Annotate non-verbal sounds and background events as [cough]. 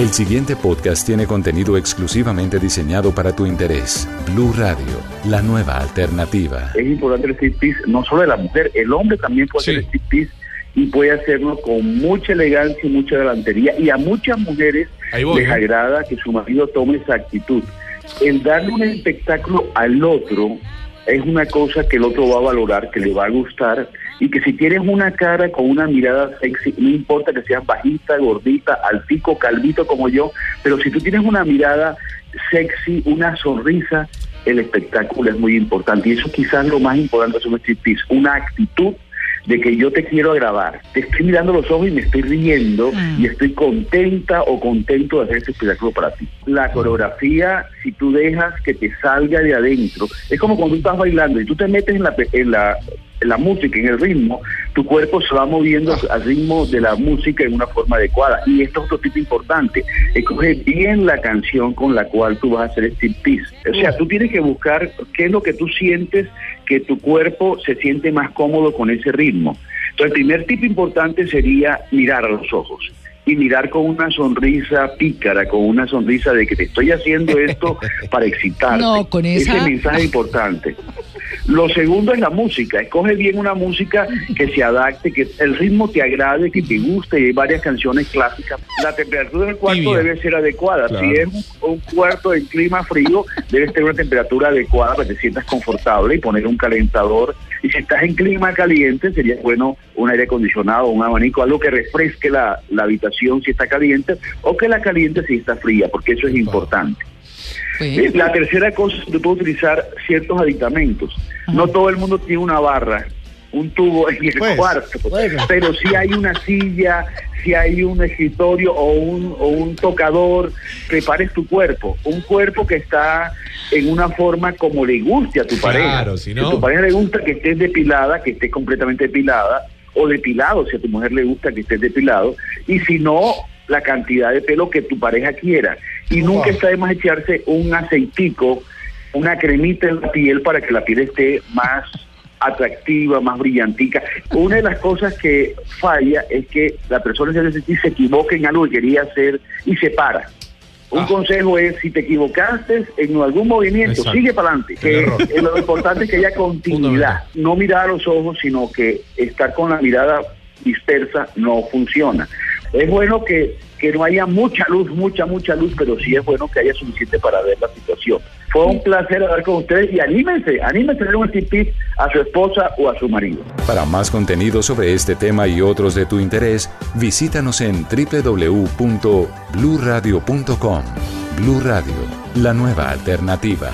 El siguiente podcast tiene contenido exclusivamente diseñado para tu interés. Blue Radio, la nueva alternativa. Es importante el striptease, no solo de la mujer, el hombre también puede hacer striptease y puede hacerlo con mucha elegancia y mucha galantería. Y a muchas mujeres les ¿eh? agrada que su marido tome esa actitud. El darle un espectáculo al otro es una cosa que el otro va a valorar, que le va a gustar y que si tienes una cara con una mirada sexy, no importa que seas bajita, gordita, altico, calvito como yo, pero si tú tienes una mirada sexy, una sonrisa, el espectáculo es muy importante. Y eso quizás lo más importante es un striptease, una actitud de que yo te quiero agravar. Te estoy mirando los ojos y me estoy riendo mm. y estoy contenta o contento de hacer este espectáculo para ti. La coreografía, si tú dejas que te salga de adentro, es como cuando tú estás bailando y tú te metes en la, en la la música, en el ritmo, tu cuerpo se va moviendo al ritmo de la música en una forma adecuada. Y esto es otro tipo importante. Escoge bien la canción con la cual tú vas a hacer striptease. O sea, tú tienes que buscar qué es lo que tú sientes que tu cuerpo se siente más cómodo con ese ritmo. Entonces, el primer tip importante sería mirar a los ojos y mirar con una sonrisa pícara, con una sonrisa de que te estoy haciendo esto [laughs] para excitarte. No, con esa... Ese mensaje importante. Lo segundo es la música. Escoge bien una música que se adapte, que el ritmo te agrade, que te guste. Y hay varias canciones clásicas. La temperatura del cuarto debe ser adecuada. Si es un, cuarto en clima frío, debes tener una temperatura adecuada para que te sientas confortable y poner un calentador. Y si estás en clima caliente, sería bueno un aire acondicionado, un abanico, algo que refresque la, la habitación si está caliente o que la caliente si está fría, porque eso es importante. La tercera cosa es que tú puedes utilizar ciertos aditamentos. No todo el mundo tiene una barra, un tubo en el pues, cuarto, pero si hay una silla, si hay un escritorio o un, o un tocador, prepares tu cuerpo. Un cuerpo que está en una forma como le guste a tu pareja. Si a tu pareja le gusta que estés depilada, que estés completamente depilada, o depilado, si a tu mujer le gusta que estés depilado, y si no, la cantidad de pelo que tu pareja quiera. Y nunca está de más echarse un aceitico, una cremita en la piel para que la piel esté más atractiva, más brillantica. Una de las cosas que falla es que la persona se, se equivoca en algo que quería hacer y se para. Un ah. consejo es, si te equivocaste en algún movimiento, sigue para adelante. Que lo importante es que haya continuidad. No mirar a los ojos, sino que estar con la mirada dispersa no funciona. Es bueno que, que no haya mucha luz, mucha, mucha luz, pero sí es bueno que haya suficiente para ver la situación. Fue un placer hablar con ustedes y anímense, anímense a tener un tip a su esposa o a su marido. Para más contenido sobre este tema y otros de tu interés, visítanos en www.bluradio.com. Blu Radio, la nueva alternativa.